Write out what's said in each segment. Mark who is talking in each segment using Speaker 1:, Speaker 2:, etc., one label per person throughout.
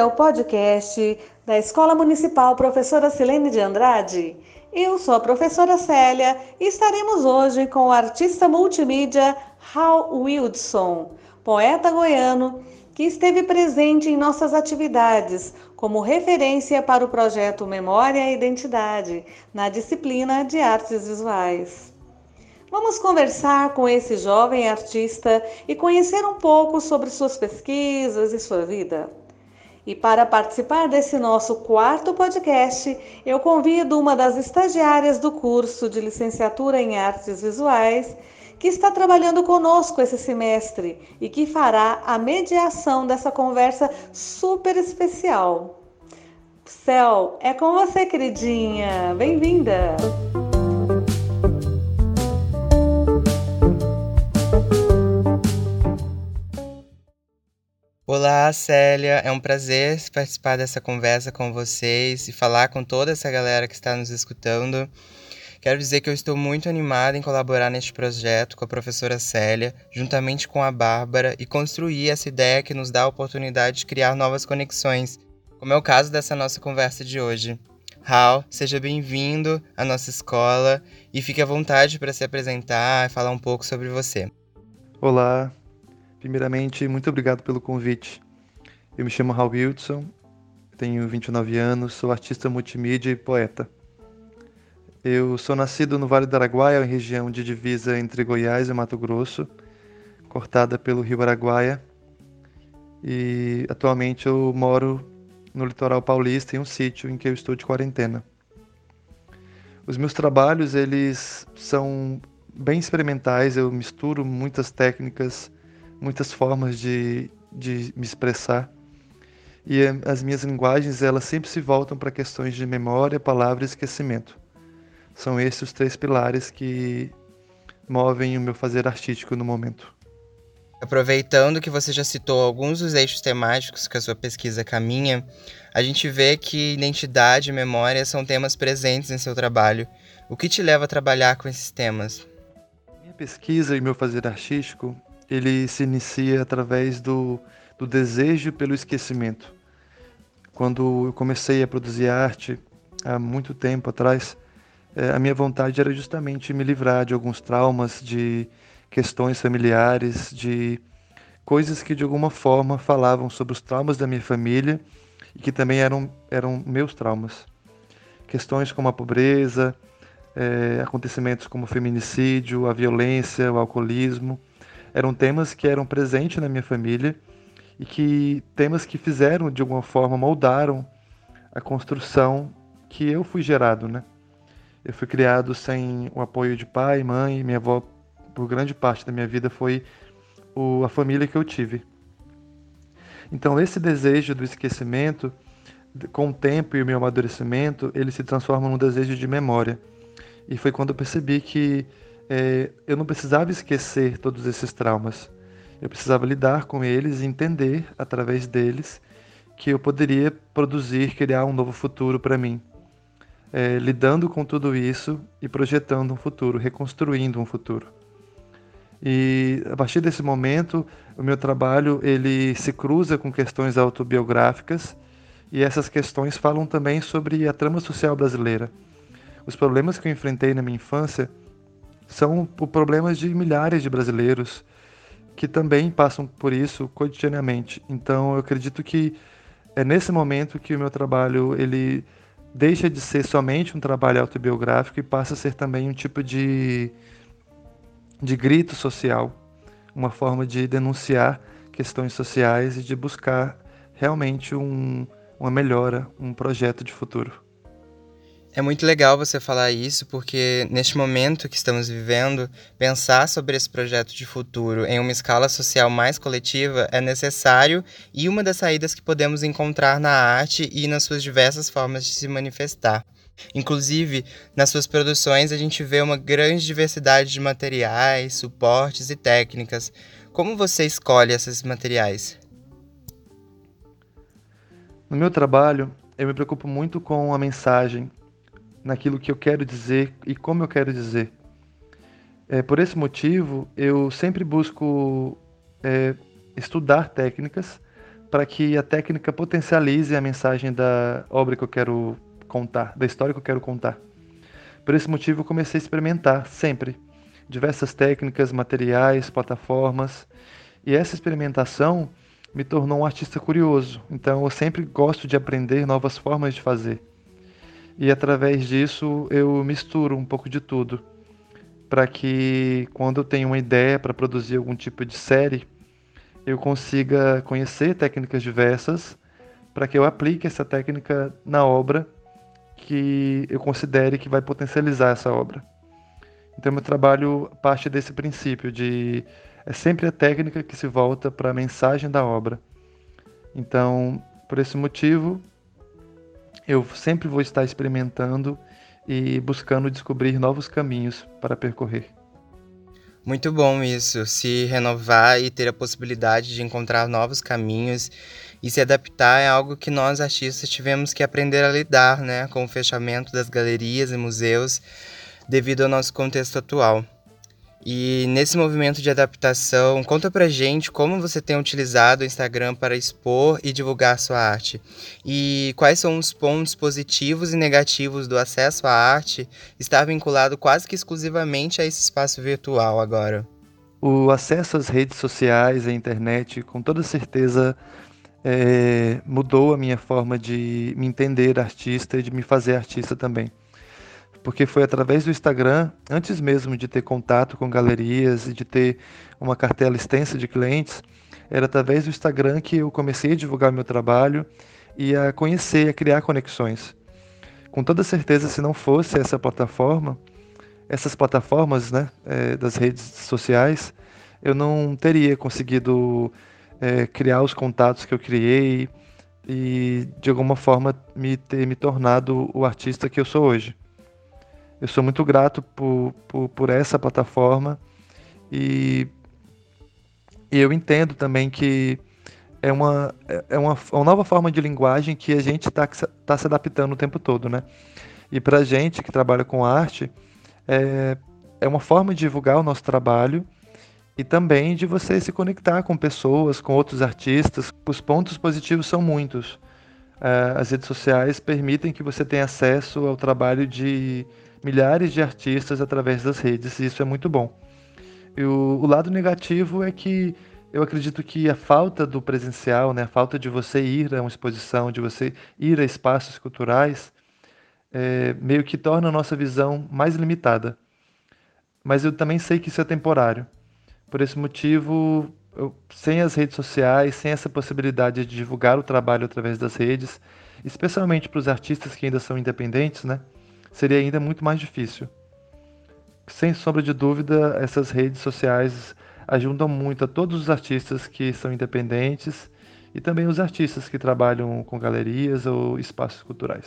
Speaker 1: é o podcast da Escola Municipal Professora Silene de Andrade. Eu sou a professora Célia e estaremos hoje com o artista multimídia Hal Wildson, poeta goiano que esteve presente em nossas atividades como referência para o projeto Memória e Identidade na disciplina de Artes Visuais. Vamos conversar com esse jovem artista e conhecer um pouco sobre suas pesquisas e sua vida. E para participar desse nosso quarto podcast, eu convido uma das estagiárias do curso de licenciatura em Artes Visuais, que está trabalhando conosco esse semestre e que fará a mediação dessa conversa super especial. Céu, é com você, queridinha. Bem-vinda!
Speaker 2: Olá, Célia. É um prazer participar dessa conversa com vocês e falar com toda essa galera que está nos escutando. Quero dizer que eu estou muito animada em colaborar neste projeto com a professora Célia, juntamente com a Bárbara, e construir essa ideia que nos dá a oportunidade de criar novas conexões, como é o caso dessa nossa conversa de hoje. Hal, seja bem-vindo à nossa escola e fique à vontade para se apresentar e falar um pouco sobre você.
Speaker 3: Olá, Primeiramente, muito obrigado pelo convite. Eu me chamo Raul Wilson, tenho 29 anos, sou artista multimídia e poeta. Eu sou nascido no Vale do Araguaia, região de divisa entre Goiás e Mato Grosso, cortada pelo Rio Araguaia. E atualmente eu moro no litoral paulista, em um sítio em que eu estou de quarentena. Os meus trabalhos, eles são bem experimentais, eu misturo muitas técnicas muitas formas de, de me expressar. E as minhas linguagens, elas sempre se voltam para questões de memória, palavra e esquecimento. São esses os três pilares que movem o meu fazer artístico no momento.
Speaker 2: Aproveitando que você já citou alguns dos eixos temáticos que a sua pesquisa caminha, a gente vê que identidade e memória são temas presentes em seu trabalho. O que te leva a trabalhar com esses temas?
Speaker 3: Minha pesquisa e meu fazer artístico ele se inicia através do, do desejo pelo esquecimento. Quando eu comecei a produzir arte há muito tempo atrás, é, a minha vontade era justamente me livrar de alguns traumas, de questões familiares, de coisas que de alguma forma falavam sobre os traumas da minha família e que também eram, eram meus traumas. Questões como a pobreza, é, acontecimentos como o feminicídio, a violência, o alcoolismo eram temas que eram presentes na minha família e que temas que fizeram de alguma forma moldaram a construção que eu fui gerado, né? Eu fui criado sem o apoio de pai, mãe, minha avó por grande parte da minha vida foi o, a família que eu tive. Então esse desejo do esquecimento, com o tempo e o meu amadurecimento, ele se transforma num desejo de memória. E foi quando eu percebi que é, eu não precisava esquecer todos esses traumas. Eu precisava lidar com eles e entender, através deles, que eu poderia produzir, criar um novo futuro para mim. É, lidando com tudo isso e projetando um futuro, reconstruindo um futuro. E a partir desse momento, o meu trabalho ele se cruza com questões autobiográficas e essas questões falam também sobre a trama social brasileira. Os problemas que eu enfrentei na minha infância são problemas de milhares de brasileiros que também passam por isso cotidianamente. Então, eu acredito que é nesse momento que o meu trabalho ele deixa de ser somente um trabalho autobiográfico e passa a ser também um tipo de de grito social, uma forma de denunciar questões sociais e de buscar realmente um, uma melhora, um projeto de futuro.
Speaker 2: É muito legal você falar isso, porque neste momento que estamos vivendo, pensar sobre esse projeto de futuro em uma escala social mais coletiva é necessário e uma das saídas que podemos encontrar na arte e nas suas diversas formas de se manifestar. Inclusive, nas suas produções a gente vê uma grande diversidade de materiais, suportes e técnicas. Como você escolhe esses materiais?
Speaker 3: No meu trabalho, eu me preocupo muito com a mensagem naquilo que eu quero dizer e como eu quero dizer. É, por esse motivo, eu sempre busco é, estudar técnicas para que a técnica potencialize a mensagem da obra que eu quero contar, da história que eu quero contar. Por esse motivo, eu comecei a experimentar sempre diversas técnicas, materiais, plataformas, e essa experimentação me tornou um artista curioso. Então, eu sempre gosto de aprender novas formas de fazer. E através disso, eu misturo um pouco de tudo, para que quando eu tenho uma ideia para produzir algum tipo de série, eu consiga conhecer técnicas diversas, para que eu aplique essa técnica na obra que eu considere que vai potencializar essa obra. Então, meu trabalho parte desse princípio de é sempre a técnica que se volta para a mensagem da obra. Então, por esse motivo, eu sempre vou estar experimentando e buscando descobrir novos caminhos para percorrer.
Speaker 2: Muito bom isso, se renovar e ter a possibilidade de encontrar novos caminhos e se adaptar é algo que nós artistas tivemos que aprender a lidar, né, com o fechamento das galerias e museus devido ao nosso contexto atual. E nesse movimento de adaptação, conta pra gente como você tem utilizado o Instagram para expor e divulgar sua arte. E quais são os pontos positivos e negativos do acesso à arte estar vinculado quase que exclusivamente a esse espaço virtual agora.
Speaker 3: O acesso às redes sociais, à internet, com toda certeza é, mudou a minha forma de me entender artista e de me fazer artista também porque foi através do Instagram, antes mesmo de ter contato com galerias e de ter uma cartela extensa de clientes, era através do Instagram que eu comecei a divulgar meu trabalho e a conhecer, a criar conexões. Com toda certeza, se não fosse essa plataforma, essas plataformas né, é, das redes sociais, eu não teria conseguido é, criar os contatos que eu criei e, de alguma forma, me ter me tornado o artista que eu sou hoje. Eu sou muito grato por, por, por essa plataforma e, e, eu entendo também que é uma, é uma, uma nova forma de linguagem que a gente está tá se adaptando o tempo todo, né? E para a gente que trabalha com arte, é, é uma forma de divulgar o nosso trabalho e também de você se conectar com pessoas, com outros artistas. Os pontos positivos são muitos. É, as redes sociais permitem que você tenha acesso ao trabalho de milhares de artistas através das redes, e isso é muito bom. E o, o lado negativo é que eu acredito que a falta do presencial, né, a falta de você ir a uma exposição, de você ir a espaços culturais, é, meio que torna a nossa visão mais limitada. Mas eu também sei que isso é temporário. Por esse motivo, eu, sem as redes sociais, sem essa possibilidade de divulgar o trabalho através das redes, especialmente para os artistas que ainda são independentes, né? Seria ainda muito mais difícil. Sem sombra de dúvida, essas redes sociais ajudam muito a todos os artistas que são independentes e também os artistas que trabalham com galerias ou espaços culturais.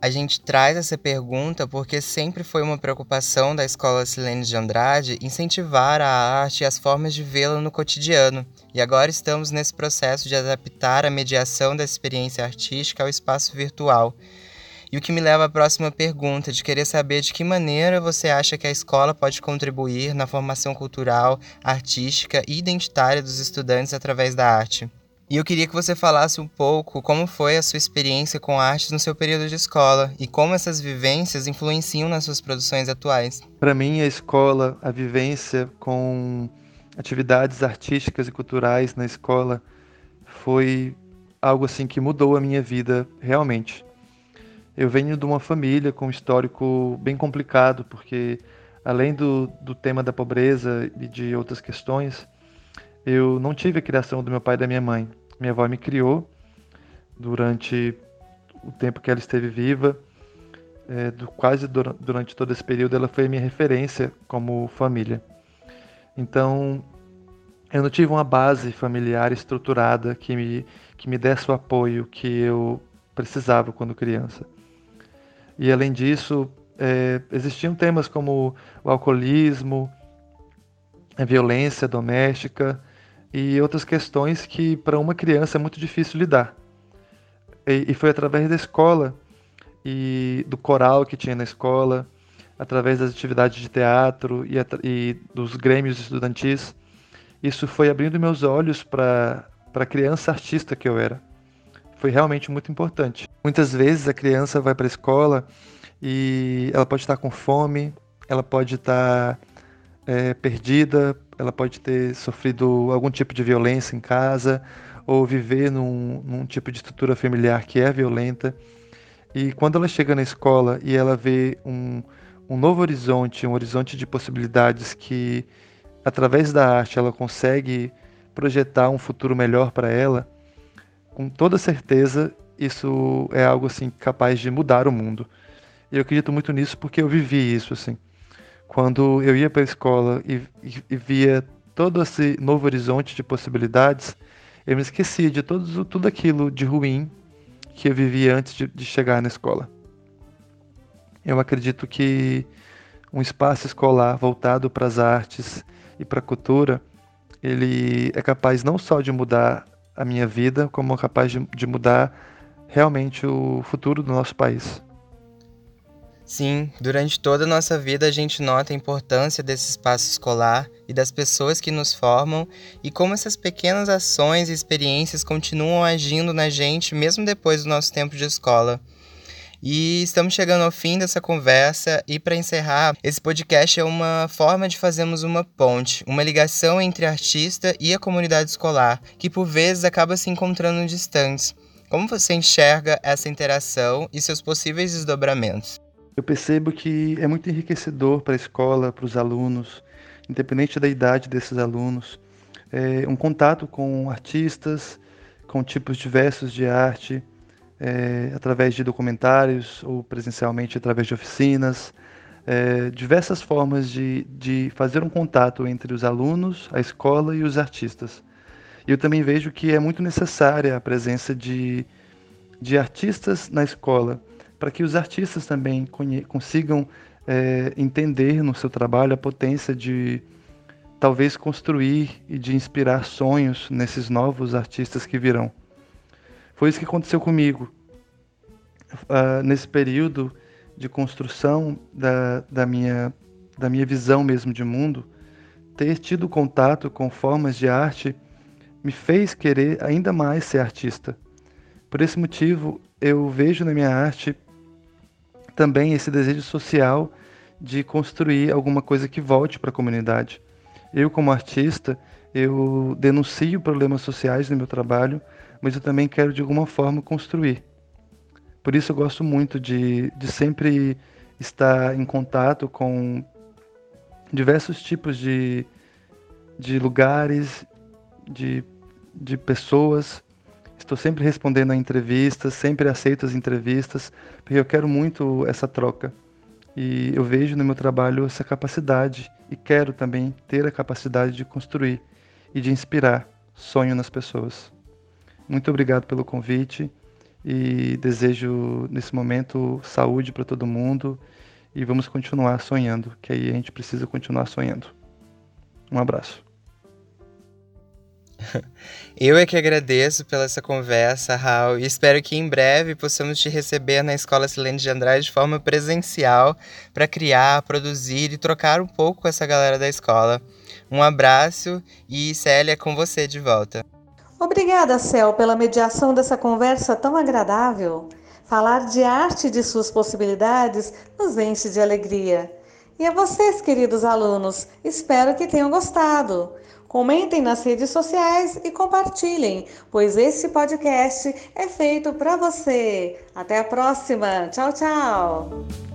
Speaker 2: A gente traz essa pergunta porque sempre foi uma preocupação da Escola Silene de Andrade incentivar a arte e as formas de vê-la no cotidiano. E agora estamos nesse processo de adaptar a mediação da experiência artística ao espaço virtual. E o que me leva à próxima pergunta, de querer saber de que maneira você acha que a escola pode contribuir na formação cultural, artística e identitária dos estudantes através da arte. E eu queria que você falasse um pouco como foi a sua experiência com artes no seu período de escola e como essas vivências influenciam nas suas produções atuais.
Speaker 3: Para mim, a escola, a vivência com atividades artísticas e culturais na escola foi algo assim que mudou a minha vida realmente. Eu venho de uma família com um histórico bem complicado, porque além do, do tema da pobreza e de outras questões, eu não tive a criação do meu pai e da minha mãe. Minha avó me criou durante o tempo que ela esteve viva, é, do, quase durante todo esse período, ela foi minha referência como família. Então, eu não tive uma base familiar estruturada que me, que me desse o apoio que eu precisava quando criança. E além disso, é, existiam temas como o alcoolismo, a violência doméstica e outras questões que para uma criança é muito difícil lidar. E, e foi através da escola e do coral que tinha na escola, através das atividades de teatro e, e dos grêmios estudantis, isso foi abrindo meus olhos para a criança artista que eu era. Foi realmente muito importante. Muitas vezes a criança vai para a escola e ela pode estar com fome, ela pode estar é, perdida, ela pode ter sofrido algum tipo de violência em casa ou viver num, num tipo de estrutura familiar que é violenta. E quando ela chega na escola e ela vê um, um novo horizonte, um horizonte de possibilidades que, através da arte, ela consegue projetar um futuro melhor para ela, com toda certeza isso é algo assim capaz de mudar o mundo. E eu acredito muito nisso porque eu vivi isso assim. Quando eu ia para a escola e, e, e, via todo esse novo horizonte de possibilidades, eu me esquecia de todo, tudo aquilo de ruim que eu vivia antes de, de chegar na escola. Eu acredito que um espaço escolar voltado para as artes e para a cultura, ele é capaz não só de mudar a minha vida, como capaz de, de mudar realmente o futuro do nosso país.
Speaker 2: Sim, durante toda a nossa vida a gente nota a importância desse espaço escolar e das pessoas que nos formam e como essas pequenas ações e experiências continuam agindo na gente mesmo depois do nosso tempo de escola. E estamos chegando ao fim dessa conversa e para encerrar, esse podcast é uma forma de fazermos uma ponte, uma ligação entre artista e a comunidade escolar, que por vezes acaba se encontrando distantes. Como você enxerga essa interação e seus possíveis desdobramentos?
Speaker 3: Eu percebo que é muito enriquecedor para a escola, para os alunos, independente da idade desses alunos, é um contato com artistas, com tipos diversos de arte, é, através de documentários ou presencialmente através de oficinas, é, diversas formas de, de fazer um contato entre os alunos, a escola e os artistas. E eu também vejo que é muito necessária a presença de, de artistas na escola, para que os artistas também consigam é, entender no seu trabalho a potência de talvez construir e de inspirar sonhos nesses novos artistas que virão. Foi isso que aconteceu comigo. Uh, nesse período de construção da, da, minha, da minha visão mesmo de mundo, ter tido contato com formas de arte me fez querer ainda mais ser artista. Por esse motivo, eu vejo na minha arte também esse desejo social de construir alguma coisa que volte para a comunidade. Eu, como artista, eu denuncio problemas sociais no meu trabalho, mas eu também quero de alguma forma construir. Por isso eu gosto muito de, de sempre estar em contato com diversos tipos de, de lugares, de, de pessoas. Estou sempre respondendo a entrevistas, sempre aceito as entrevistas, porque eu quero muito essa troca. E eu vejo no meu trabalho essa capacidade e quero também ter a capacidade de construir e de inspirar sonho nas pessoas. Muito obrigado pelo convite e desejo nesse momento saúde para todo mundo e vamos continuar sonhando, que aí a gente precisa continuar sonhando. Um abraço.
Speaker 2: Eu é que agradeço pela essa conversa, Raul, e espero que em breve possamos te receber na Escola Silene de Andrade de forma presencial para criar, produzir e trocar um pouco com essa galera da escola. Um abraço e Célia com você de volta.
Speaker 1: Obrigada, Cel, pela mediação dessa conversa tão agradável. Falar de arte e de suas possibilidades nos enche de alegria. E a vocês, queridos alunos, espero que tenham gostado. Comentem nas redes sociais e compartilhem, pois esse podcast é feito para você. Até a próxima. Tchau, tchau.